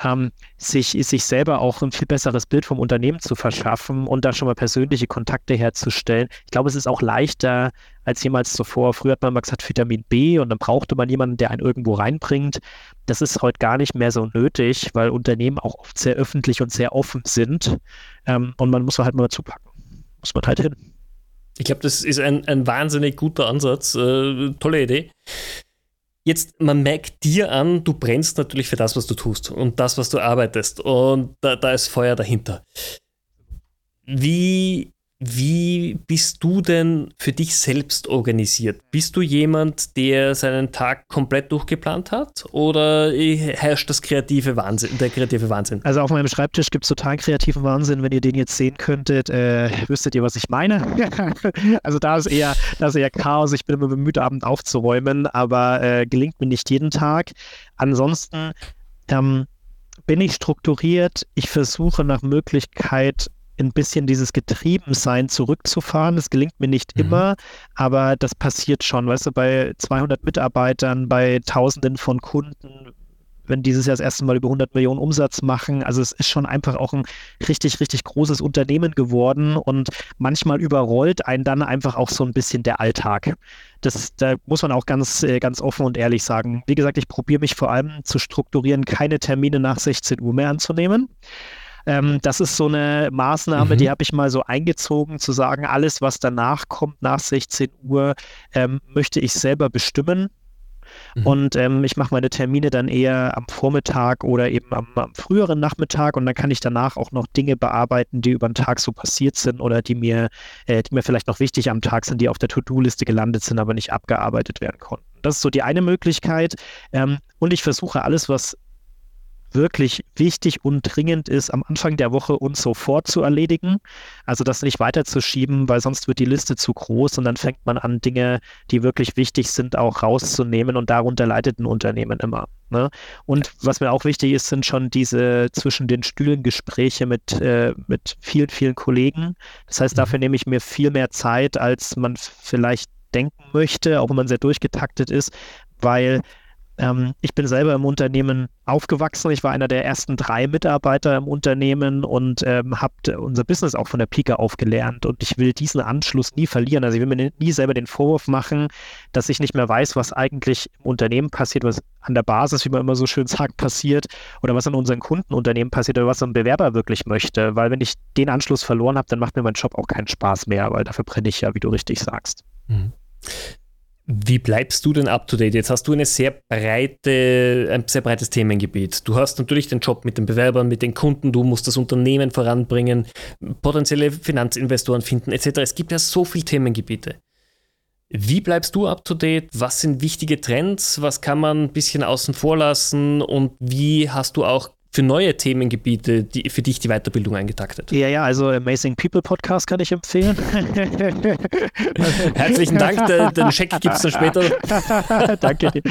ähm, sich, sich selber auch ein viel besseres Bild vom Unternehmen zu verschaffen und da schon mal persönliche Kontakte herzustellen. Ich glaube, es ist auch leichter als jemals zuvor. Früher hat man mal gesagt Vitamin B und dann brauchte man jemanden, der einen irgendwo reinbringt. Das ist heute gar nicht mehr so nötig, weil Unternehmen auch oft sehr öffentlich und sehr offen sind ähm, und man muss halt mal zupacken. Muss man halt hin.
Ich glaube, das ist ein, ein wahnsinnig guter Ansatz. Äh, tolle Idee. Jetzt, man merkt dir an, du brennst natürlich für das, was du tust und das, was du arbeitest. Und da, da ist Feuer dahinter. Wie wie bist du denn für dich selbst organisiert? Bist du jemand, der seinen Tag komplett durchgeplant hat oder herrscht das kreative Wahnsinn, der kreative Wahnsinn?
Also auf meinem Schreibtisch gibt es total kreativen Wahnsinn. Wenn ihr den jetzt sehen könntet, äh, wüsstet ihr, was ich meine. [LAUGHS] also da ist eher, da ist eher Chaos. Ich bin immer bemüht, Abend aufzuräumen, aber äh, gelingt mir nicht jeden Tag. Ansonsten ähm, bin ich strukturiert. Ich versuche nach Möglichkeit ein bisschen dieses Getriebensein zurückzufahren. Das gelingt mir nicht mhm. immer, aber das passiert schon. Weißt du, bei 200 Mitarbeitern, bei Tausenden von Kunden, wenn dieses Jahr das erste Mal über 100 Millionen Umsatz machen. Also es ist schon einfach auch ein richtig, richtig großes Unternehmen geworden und manchmal überrollt einen dann einfach auch so ein bisschen der Alltag. Das, da muss man auch ganz, äh, ganz offen und ehrlich sagen. Wie gesagt, ich probiere mich vor allem zu strukturieren, keine Termine nach 16 Uhr mehr anzunehmen. Ähm, das ist so eine Maßnahme, mhm. die habe ich mal so eingezogen, zu sagen, alles, was danach kommt, nach 16 Uhr, ähm, möchte ich selber bestimmen. Mhm. Und ähm, ich mache meine Termine dann eher am Vormittag oder eben am, am, früheren Nachmittag und dann kann ich danach auch noch Dinge bearbeiten, die über den Tag so passiert sind oder die mir, äh, die mir vielleicht noch wichtig am Tag sind, die auf der To-Do-Liste gelandet sind, aber nicht abgearbeitet werden konnten. Das ist so die eine Möglichkeit. Ähm, und ich versuche alles, was wirklich wichtig und dringend ist, am Anfang der Woche uns sofort zu erledigen. Also das nicht weiterzuschieben, weil sonst wird die Liste zu groß und dann fängt man an, Dinge, die wirklich wichtig sind, auch rauszunehmen und darunter leidet ein Unternehmen immer. Ne? Und was mir auch wichtig ist, sind schon diese zwischen den Stühlen Gespräche mit, äh, mit vielen, vielen Kollegen. Das heißt, dafür mhm. nehme ich mir viel mehr Zeit, als man vielleicht denken möchte, auch wenn man sehr durchgetaktet ist, weil ähm, ich bin selber im Unternehmen aufgewachsen. Ich war einer der ersten drei Mitarbeiter im Unternehmen und ähm, habe unser Business auch von der Pike auf gelernt. Und ich will diesen Anschluss nie verlieren. Also ich will mir nie selber den Vorwurf machen, dass ich nicht mehr weiß, was eigentlich im Unternehmen passiert, was an der Basis, wie man immer so schön sagt, passiert oder was an unseren Kundenunternehmen passiert oder was ein Bewerber wirklich möchte. Weil wenn ich den Anschluss verloren habe, dann macht mir mein Job auch keinen Spaß mehr, weil dafür brenne ich ja, wie du richtig sagst. Mhm.
Wie bleibst du denn up to date? Jetzt hast du eine sehr breite, ein sehr breites Themengebiet. Du hast natürlich den Job mit den Bewerbern, mit den Kunden, du musst das Unternehmen voranbringen, potenzielle Finanzinvestoren finden, etc. Es gibt ja so viele Themengebiete. Wie bleibst du up to date? Was sind wichtige Trends? Was kann man ein bisschen außen vor lassen? Und wie hast du auch für neue Themengebiete die, für dich die Weiterbildung eingetaktet?
Ja, ja, also Amazing People Podcast kann ich empfehlen. [LAUGHS]
Herzlichen Dank, den, den Scheck gibt es dann später. [LAUGHS]
Danke.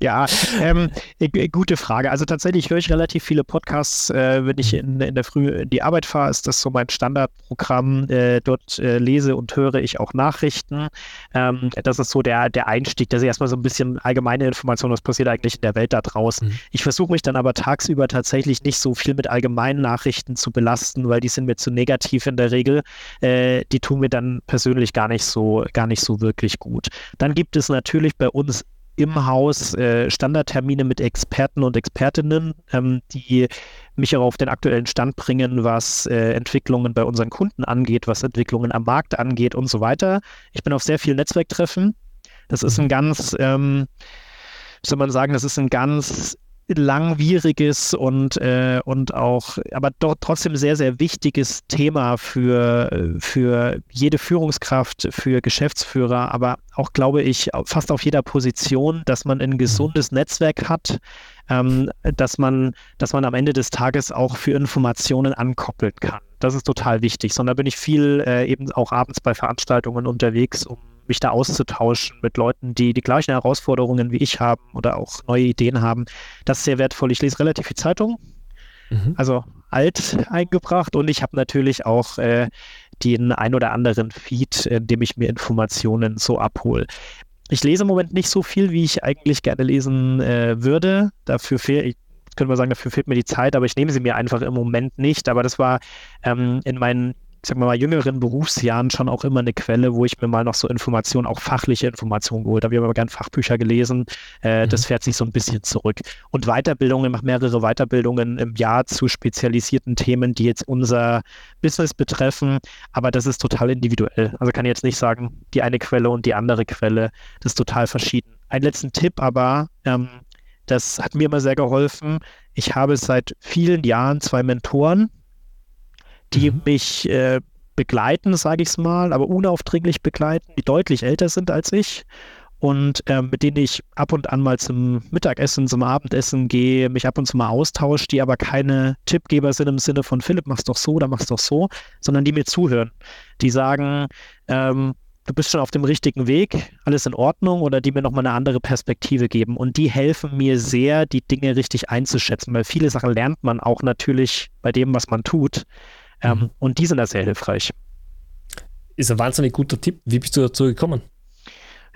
Ja, ähm, äh, gute Frage. Also tatsächlich höre ich relativ viele Podcasts, äh, wenn ich in, in der Früh in die Arbeit fahre, ist das so mein Standardprogramm. Äh, dort äh, lese und höre ich auch Nachrichten. Ähm, das ist so der, der Einstieg, dass ich erstmal so ein bisschen allgemeine Informationen, was passiert eigentlich in der Welt da draußen. Mhm. Ich versuche mich dann aber tagsüber tatsächlich mich nicht so viel mit allgemeinen Nachrichten zu belasten, weil die sind mir zu negativ in der Regel. Äh, die tun mir dann persönlich gar nicht so, gar nicht so wirklich gut. Dann gibt es natürlich bei uns im Haus äh, Standardtermine mit Experten und Expertinnen, ähm, die mich auch auf den aktuellen Stand bringen, was äh, Entwicklungen bei unseren Kunden angeht, was Entwicklungen am Markt angeht und so weiter. Ich bin auf sehr vielen Netzwerktreffen. Das ist ein ganz, ähm, soll man sagen, das ist ein ganz langwieriges und, äh, und auch, aber doch trotzdem sehr, sehr wichtiges Thema für, für jede Führungskraft, für Geschäftsführer, aber auch, glaube ich, fast auf jeder Position, dass man ein gesundes Netzwerk hat, ähm, dass, man, dass man am Ende des Tages auch für Informationen ankoppeln kann. Das ist total wichtig. Sondern bin ich viel äh, eben auch abends bei Veranstaltungen unterwegs, um mich da auszutauschen mit Leuten, die die gleichen Herausforderungen wie ich haben oder auch neue Ideen haben. Das ist sehr wertvoll. Ich lese relativ viel Zeitung, mhm. also alt eingebracht und ich habe natürlich auch äh, den ein oder anderen Feed, in dem ich mir Informationen so abhole. Ich lese im Moment nicht so viel, wie ich eigentlich gerne lesen äh, würde. Dafür fehlt, können wir sagen, dafür fehlt mir die Zeit, aber ich nehme sie mir einfach im Moment nicht. Aber das war ähm, in meinen sagen wir mal, jüngeren Berufsjahren schon auch immer eine Quelle, wo ich mir mal noch so Informationen, auch fachliche Informationen geholt habe. Ich habe aber gern Fachbücher gelesen. Äh, mhm. Das fährt sich so ein bisschen zurück. Und Weiterbildungen, ich mache mehrere Weiterbildungen im Jahr zu spezialisierten Themen, die jetzt unser Business betreffen. Aber das ist total individuell. Also kann ich jetzt nicht sagen, die eine Quelle und die andere Quelle. Das ist total verschieden. Ein letzten Tipp aber, ähm, das hat mir immer sehr geholfen. Ich habe seit vielen Jahren zwei Mentoren, die mhm. mich äh, begleiten, sage ich es mal, aber unaufdringlich begleiten, die deutlich älter sind als ich und äh, mit denen ich ab und an mal zum Mittagessen, zum Abendessen gehe, mich ab und zu mal austausche, die aber keine Tippgeber sind im Sinne von Philipp, mach's doch so oder mach's doch so, sondern die mir zuhören. Die sagen, ähm, du bist schon auf dem richtigen Weg, alles in Ordnung oder die mir nochmal eine andere Perspektive geben. Und die helfen mir sehr, die Dinge richtig einzuschätzen, weil viele Sachen lernt man auch natürlich bei dem, was man tut. Ähm, mhm. Und die sind da sehr hilfreich.
Ist ein wahnsinnig guter Tipp. Wie bist du dazu gekommen?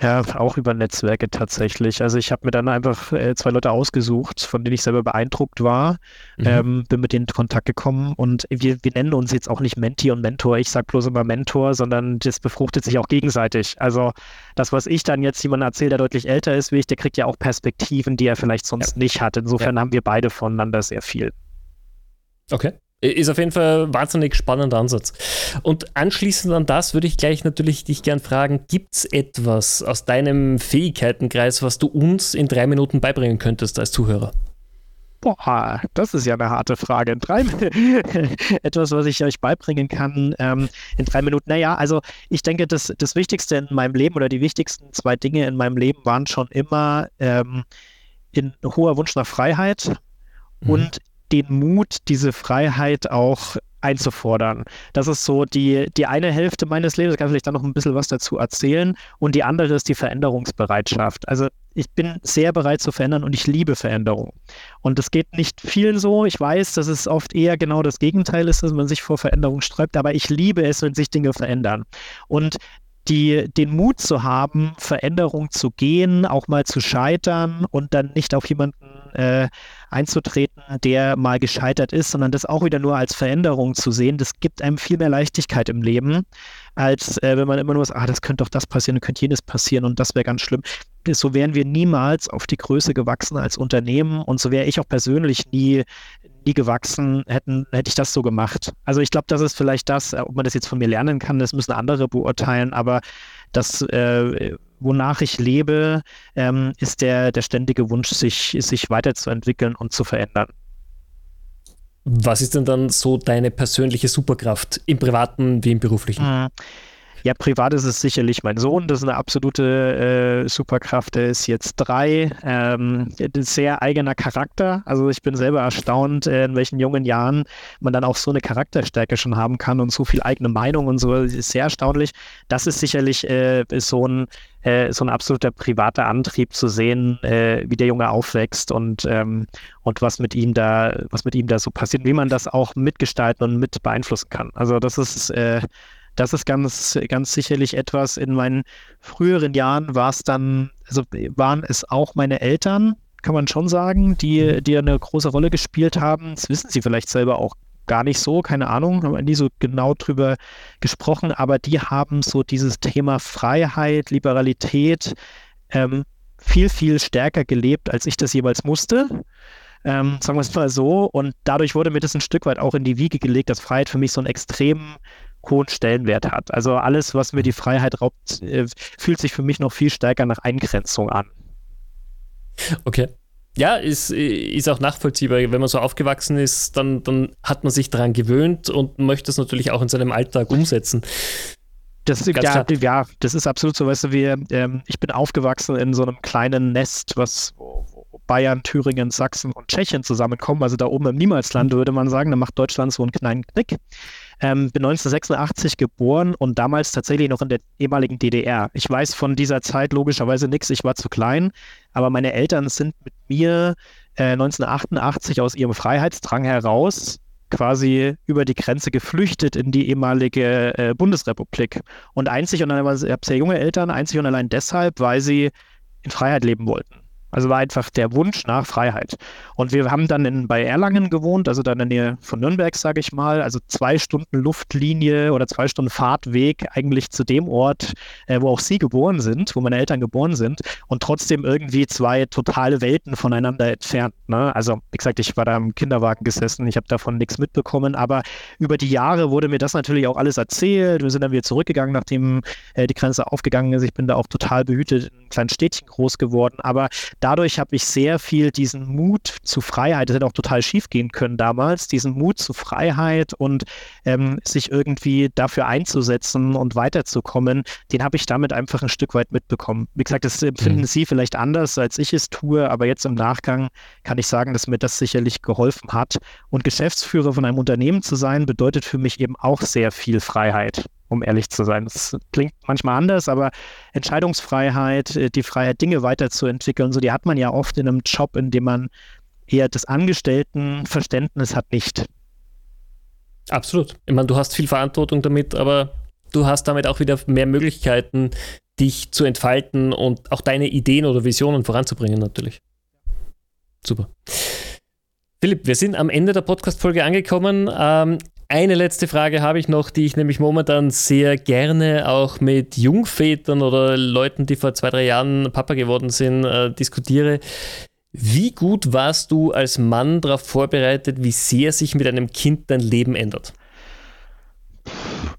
Ja, auch über Netzwerke tatsächlich. Also ich habe mir dann einfach äh, zwei Leute ausgesucht, von denen ich selber beeindruckt war, mhm. ähm, bin mit denen in Kontakt gekommen und wir, wir nennen uns jetzt auch nicht Menti und Mentor. Ich sage bloß immer Mentor, sondern das befruchtet sich auch gegenseitig. Also das, was ich dann jetzt jemandem erzähle, der deutlich älter ist wie ich, der kriegt ja auch Perspektiven, die er vielleicht sonst ja. nicht hat. Insofern ja. haben wir beide voneinander sehr viel.
Okay. Ist auf jeden Fall ein wahnsinnig spannender Ansatz. Und anschließend an das würde ich gleich natürlich dich gern fragen, gibt es etwas aus deinem Fähigkeitenkreis, was du uns in drei Minuten beibringen könntest als Zuhörer?
Boah, das ist ja eine harte Frage. In drei [LAUGHS] etwas, was ich euch beibringen kann ähm, in drei Minuten. Naja, also ich denke, das, das Wichtigste in meinem Leben oder die wichtigsten zwei Dinge in meinem Leben waren schon immer ähm, in hoher Wunsch nach Freiheit mhm. und den Mut, diese Freiheit auch einzufordern. Das ist so die, die eine Hälfte meines Lebens. Ich kann vielleicht dann noch ein bisschen was dazu erzählen. Und die andere ist die Veränderungsbereitschaft. Also ich bin sehr bereit zu verändern und ich liebe Veränderung. Und es geht nicht vielen so. Ich weiß, dass es oft eher genau das Gegenteil ist, dass man sich vor Veränderung sträubt. Aber ich liebe es, wenn sich Dinge verändern. Und die, den Mut zu haben, Veränderung zu gehen, auch mal zu scheitern und dann nicht auf jemanden äh, einzutreten, der mal gescheitert ist, sondern das auch wieder nur als Veränderung zu sehen, das gibt einem viel mehr Leichtigkeit im Leben, als äh, wenn man immer nur sagt, ah, das könnte doch das passieren, könnte jenes passieren und das wäre ganz schlimm. So wären wir niemals auf die Größe gewachsen als Unternehmen und so wäre ich auch persönlich nie, nie gewachsen, hätten, hätte ich das so gemacht. Also ich glaube, das ist vielleicht das, ob man das jetzt von mir lernen kann, das müssen andere beurteilen, aber das äh, wonach ich lebe, ähm, ist der, der ständige Wunsch, sich, sich weiterzuentwickeln und zu verändern.
Was ist denn dann so deine persönliche Superkraft im privaten wie im beruflichen?
Ja, privat ist es sicherlich mein Sohn, das ist eine absolute äh, Superkraft. Der ist jetzt drei, ähm, sehr eigener Charakter. Also ich bin selber erstaunt, äh, in welchen jungen Jahren man dann auch so eine Charakterstärke schon haben kann und so viel eigene Meinung und so. Das ist sehr erstaunlich. Das ist sicherlich äh, so ein äh, so ein absoluter privater Antrieb zu sehen, äh, wie der Junge aufwächst und, ähm, und was mit ihm da, was mit ihm da so passiert, wie man das auch mitgestalten und mit beeinflussen kann. Also das ist äh, das ist ganz, ganz sicherlich etwas. In meinen früheren Jahren war es dann, also waren es auch meine Eltern, kann man schon sagen, die, die eine große Rolle gespielt haben. Das wissen sie vielleicht selber auch gar nicht so, keine Ahnung, haben wir nie so genau drüber gesprochen, aber die haben so dieses Thema Freiheit, Liberalität ähm, viel, viel stärker gelebt, als ich das jeweils musste. Ähm, sagen wir es mal so. Und dadurch wurde mir das ein Stück weit auch in die Wiege gelegt, dass Freiheit für mich so einen extrem hohen Stellenwert hat. Also alles, was mir die Freiheit raubt, äh, fühlt sich für mich noch viel stärker nach Eingrenzung an.
Okay. Ja, ist, ist auch nachvollziehbar. Wenn man so aufgewachsen ist, dann, dann hat man sich daran gewöhnt und möchte es natürlich auch in seinem Alltag umsetzen.
Das, ja, ja, das ist absolut so. Weißt du, wir, ähm, ich bin aufgewachsen in so einem kleinen Nest, was Bayern, Thüringen, Sachsen und Tschechien zusammenkommen. Also da oben im Niemalsland würde man sagen, da macht Deutschland so einen kleinen Knick. Ähm, bin 1986 geboren und damals tatsächlich noch in der ehemaligen DDR. Ich weiß von dieser Zeit logischerweise nichts, ich war zu klein, aber meine Eltern sind mit mir äh, 1988 aus ihrem Freiheitsdrang heraus quasi über die Grenze geflüchtet in die ehemalige äh, Bundesrepublik. Und einzig und allein, ich habe sehr junge Eltern, einzig und allein deshalb, weil sie in Freiheit leben wollten. Also war einfach der Wunsch nach Freiheit. Und wir haben dann in, bei Erlangen gewohnt, also da in der Nähe von Nürnberg, sage ich mal, also zwei Stunden Luftlinie oder zwei Stunden Fahrtweg eigentlich zu dem Ort, äh, wo auch Sie geboren sind, wo meine Eltern geboren sind und trotzdem irgendwie zwei totale Welten voneinander entfernt. Ne? Also wie gesagt, ich war da im Kinderwagen gesessen, ich habe davon nichts mitbekommen, aber über die Jahre wurde mir das natürlich auch alles erzählt. Wir sind dann wieder zurückgegangen, nachdem äh, die Grenze aufgegangen ist. Ich bin da auch total behütet einem kleinen Städtchen groß geworden, aber dadurch habe ich sehr viel diesen Mut zu Freiheit, das hätte auch total schief gehen können damals, diesen Mut zu Freiheit und ähm, sich irgendwie dafür einzusetzen und weiterzukommen, den habe ich damit einfach ein Stück weit mitbekommen. Wie gesagt, das empfinden mhm. Sie vielleicht anders, als ich es tue, aber jetzt im Nachgang kann ich sagen, dass mir das sicherlich geholfen hat. Und Geschäftsführer von einem Unternehmen zu sein, bedeutet für mich eben auch sehr viel Freiheit um ehrlich zu sein. Das klingt manchmal anders, aber Entscheidungsfreiheit, äh, die Freiheit, Dinge weiterzuentwickeln, so die hat man ja oft in einem Job, in dem man eher das Angestelltenverständnis hat nicht.
Absolut. Ich meine, du hast viel Verantwortung damit, aber du hast damit auch wieder mehr Möglichkeiten, dich zu entfalten und auch deine Ideen oder Visionen voranzubringen, natürlich. Super. Philipp, wir sind am Ende der Podcast-Folge angekommen. Ähm, eine letzte Frage habe ich noch, die ich nämlich momentan sehr gerne auch mit Jungvätern oder Leuten, die vor zwei, drei Jahren Papa geworden sind, äh, diskutiere. Wie gut warst du als Mann darauf vorbereitet, wie sehr sich mit einem Kind dein Leben ändert?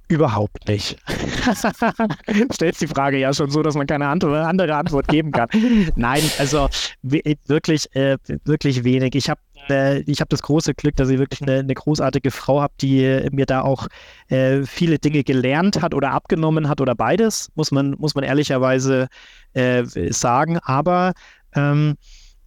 Überhaupt nicht. [LAUGHS] Stellst die Frage ja schon so, dass man keine andere Antwort geben kann. Nein, also wirklich, äh, wirklich wenig. Ich habe äh, habe das große Glück, dass ich wirklich eine, eine großartige Frau habe, die äh, mir da auch äh, viele Dinge gelernt hat oder abgenommen hat oder beides, muss man, muss man ehrlicherweise äh, sagen. Aber ähm,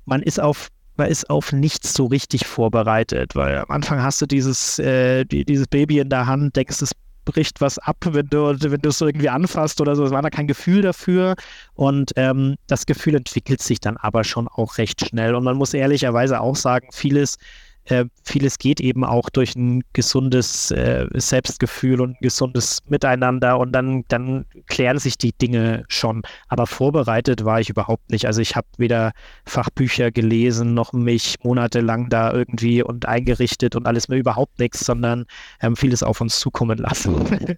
man ist auf man ist auf nichts so richtig vorbereitet, weil am Anfang hast du dieses, äh, die, dieses Baby in der Hand, denkst, es bricht was ab, wenn du, wenn es irgendwie anfasst oder so. Es war da kein Gefühl dafür. Und ähm, das Gefühl entwickelt sich dann aber schon auch recht schnell. Und man muss ehrlicherweise auch sagen, vieles äh, vieles geht eben auch durch ein gesundes äh, Selbstgefühl und ein gesundes Miteinander und dann, dann klären sich die Dinge schon. Aber vorbereitet war ich überhaupt nicht. Also ich habe weder Fachbücher gelesen, noch mich monatelang da irgendwie und eingerichtet und alles mehr überhaupt nichts, sondern ähm, vieles auf uns zukommen lassen. [LAUGHS]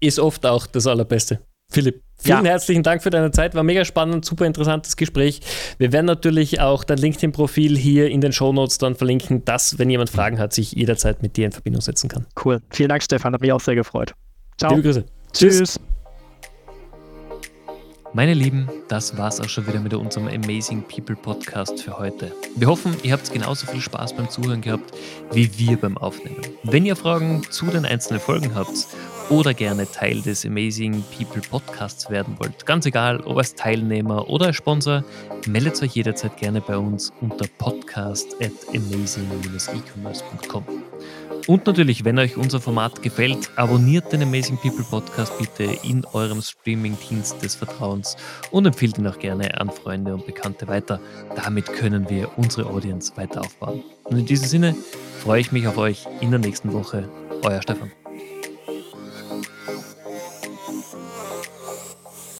Ist oft auch das Allerbeste. Philipp, vielen ja. herzlichen Dank für deine Zeit. War mega spannend, super interessantes Gespräch. Wir werden natürlich auch dein LinkedIn-Profil hier in den Shownotes dann verlinken, dass, wenn jemand Fragen hat, sich jederzeit mit dir in Verbindung setzen kann.
Cool. Vielen Dank, Stefan. Hat mich auch sehr gefreut.
Ciao. Liebe Grüße.
Tschüss. Tschüss.
Meine Lieben, das war's auch schon wieder mit unserem Amazing People Podcast für heute. Wir hoffen, ihr habt genauso viel Spaß beim Zuhören gehabt wie wir beim Aufnehmen. Wenn ihr Fragen zu den einzelnen Folgen habt oder gerne Teil des Amazing People Podcasts werden wollt, ganz egal, ob als Teilnehmer oder als Sponsor, meldet euch jederzeit gerne bei uns unter podcast at amazing-ecommerce.com. Und natürlich, wenn euch unser Format gefällt, abonniert den Amazing People Podcast bitte in eurem Streaming-Dienst des Vertrauens und empfiehlt ihn auch gerne an Freunde und Bekannte weiter. Damit können wir unsere Audience weiter aufbauen. Und in diesem Sinne freue ich mich auf euch in der nächsten Woche. Euer Stefan.